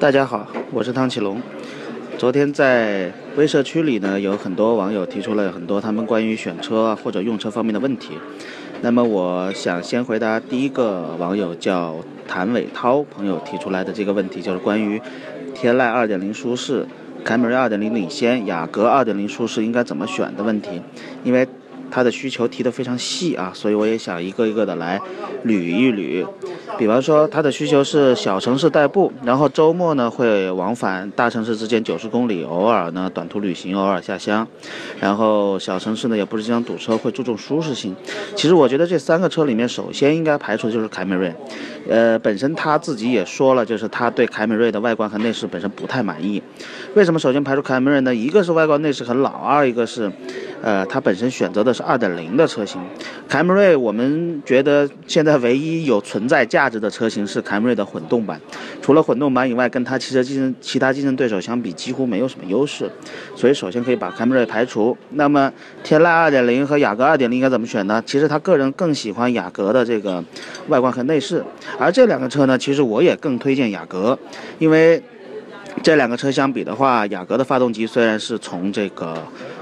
大家好，我是汤启龙。昨天在微社区里呢，有很多网友提出了很多他们关于选车或者用车方面的问题。那么，我想先回答第一个网友叫谭伟涛朋友提出来的这个问题，就是关于天籁2.0舒适、凯美瑞2.0领先、雅阁2.0舒适应该怎么选的问题。因为他的需求提得非常细啊，所以我也想一个一个的来捋一捋。比方说，他的需求是小城市代步，然后周末呢会往返大城市之间九十公里，偶尔呢短途旅行，偶尔下乡。然后小城市呢也不是经常堵车，会注重舒适性。其实我觉得这三个车里面，首先应该排除的就是凯美瑞。呃，本身他自己也说了，就是他对凯美瑞的外观和内饰本身不太满意。为什么首先排除凯美瑞呢？一个是外观内饰很老，二一个是。呃，他本身选择的是二点零的车型，凯美瑞，我们觉得现在唯一有存在价值的车型是凯美瑞的混动版，除了混动版以外，跟它汽车竞争其他竞争对手相比，几乎没有什么优势，所以首先可以把凯美瑞排除。那么天籁二点零和雅阁二点零应该怎么选呢？其实他个人更喜欢雅阁的这个外观和内饰，而这两个车呢，其实我也更推荐雅阁，因为这两个车相比的话，雅阁的发动机虽然是从这个。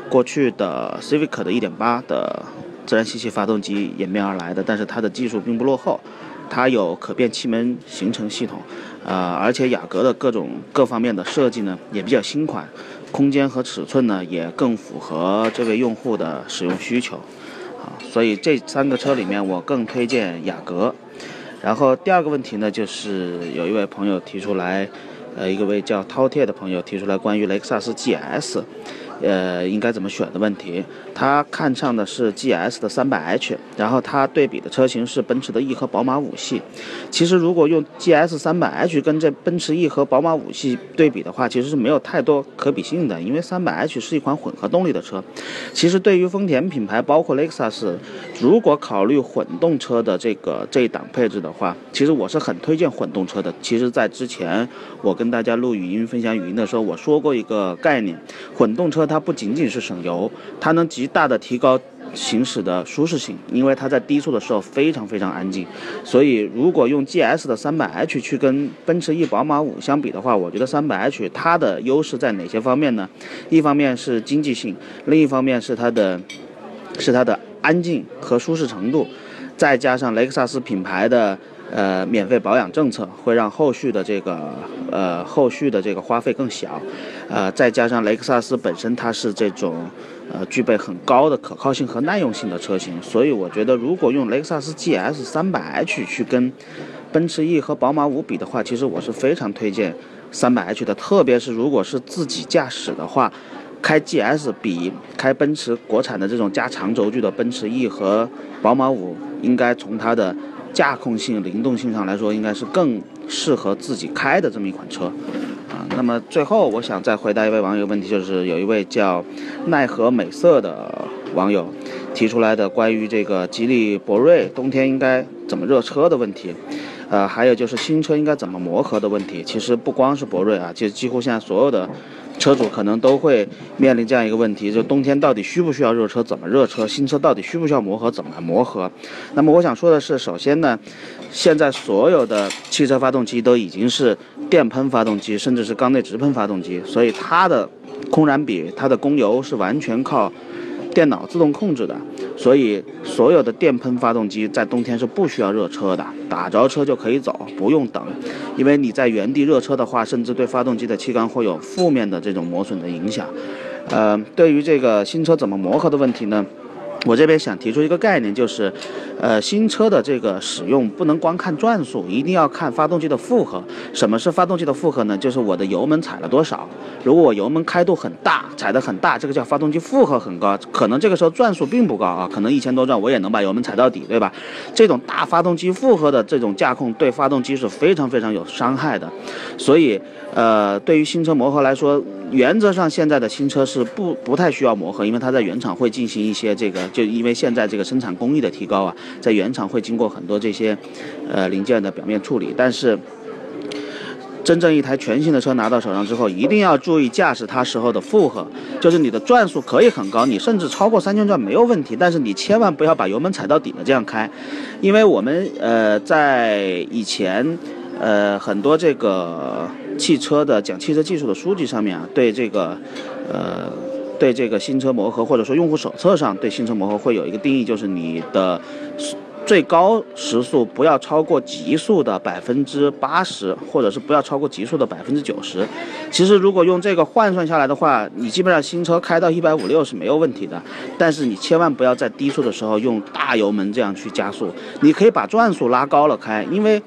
过去的 Civic 的1.8的自然吸气发动机演变而来的，但是它的技术并不落后，它有可变气门行程系统，呃，而且雅阁的各种各方面的设计呢也比较新款，空间和尺寸呢也更符合这位用户的使用需求，啊，所以这三个车里面我更推荐雅阁。然后第二个问题呢，就是有一位朋友提出来，呃，一个位叫饕餮的朋友提出来关于雷克萨斯 GS。呃，应该怎么选的问题？他看上的是 GS 的 300h，然后他对比的车型是奔驰的 E 和宝马五系。其实如果用 GS 300h 跟这奔驰 E 和宝马五系对比的话，其实是没有太多可比性的，因为 300h 是一款混合动力的车。其实对于丰田品牌，包括雷克萨斯，如果考虑混动车的这个这一档配置的话，其实我是很推荐混动车的。其实，在之前我跟大家录语音分享语音的时候，我说过一个概念，混动车。它不仅仅是省油，它能极大的提高行驶的舒适性，因为它在低速的时候非常非常安静。所以，如果用 GS 的 300h 去跟奔驰 E、宝马五相比的话，我觉得 300h 它的优势在哪些方面呢？一方面是经济性，另一方面是它的，是它的安静和舒适程度，再加上雷克萨斯品牌的。呃，免费保养政策会让后续的这个呃后续的这个花费更小，呃，再加上雷克萨斯本身它是这种呃具备很高的可靠性和耐用性的车型，所以我觉得如果用雷克萨斯 GS 300h 去跟奔驰 E 和宝马五比的话，其实我是非常推荐 300h 的，特别是如果是自己驾驶的话，开 GS 比开奔驰国产的这种加长轴距的奔驰 E 和宝马五应该从它的。驾控性、灵动性上来说，应该是更适合自己开的这么一款车，啊，那么最后我想再回答一位网友问题，就是有一位叫奈何美色的网友提出来的关于这个吉利博瑞冬天应该怎么热车的问题，呃，还有就是新车应该怎么磨合的问题。其实不光是博瑞啊，就几乎现在所有的。车主可能都会面临这样一个问题：就冬天到底需不需要热车？怎么热车？新车到底需不需要磨合？怎么磨合？那么我想说的是，首先呢，现在所有的汽车发动机都已经是电喷发动机，甚至是缸内直喷发动机，所以它的空燃比、它的供油是完全靠。电脑自动控制的，所以所有的电喷发动机在冬天是不需要热车的，打着车就可以走，不用等。因为你在原地热车的话，甚至对发动机的气缸会有负面的这种磨损的影响。呃，对于这个新车怎么磨合的问题呢？我这边想提出一个概念，就是，呃，新车的这个使用不能光看转速，一定要看发动机的负荷。什么是发动机的负荷呢？就是我的油门踩了多少。如果我油门开度很大，踩得很大，这个叫发动机负荷很高，可能这个时候转速并不高啊，可能一千多转我也能把油门踩到底，对吧？这种大发动机负荷的这种驾控对发动机是非常非常有伤害的。所以，呃，对于新车磨合来说，原则上现在的新车是不不太需要磨合，因为它在原厂会进行一些这个。就因为现在这个生产工艺的提高啊，在原厂会经过很多这些，呃零件的表面处理。但是，真正一台全新的车拿到手上之后，一定要注意驾驶它时候的负荷，就是你的转速可以很高，你甚至超过三千转没有问题。但是你千万不要把油门踩到底了这样开，因为我们呃在以前。呃，很多这个汽车的讲汽车技术的书籍上面啊，对这个，呃，对这个新车磨合或者说用户手册上对新车磨合会有一个定义，就是你的。最高时速不要超过极速的百分之八十，或者是不要超过极速的百分之九十。其实如果用这个换算下来的话，你基本上新车开到一百五六是没有问题的。但是你千万不要在低速的时候用大油门这样去加速。你可以把转速拉高了开，因为。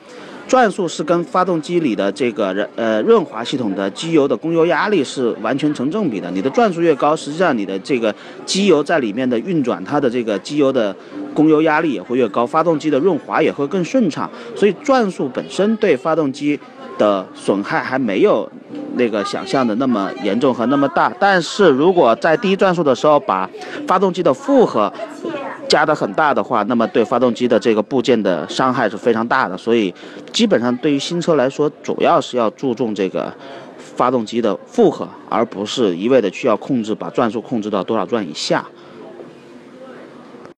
转速是跟发动机里的这个呃润滑系统的机油的供油压力是完全成正比的。你的转速越高，实际上你的这个机油在里面的运转，它的这个机油的供油压力也会越高，发动机的润滑也会更顺畅。所以转速本身对发动机的损害还没有那个想象的那么严重和那么大。但是如果在低转速的时候把发动机的负荷加的很大的话，那么对发动机的这个部件的伤害是非常大的。所以，基本上对于新车来说，主要是要注重这个发动机的负荷，而不是一味的去要控制把转速控制到多少转以下。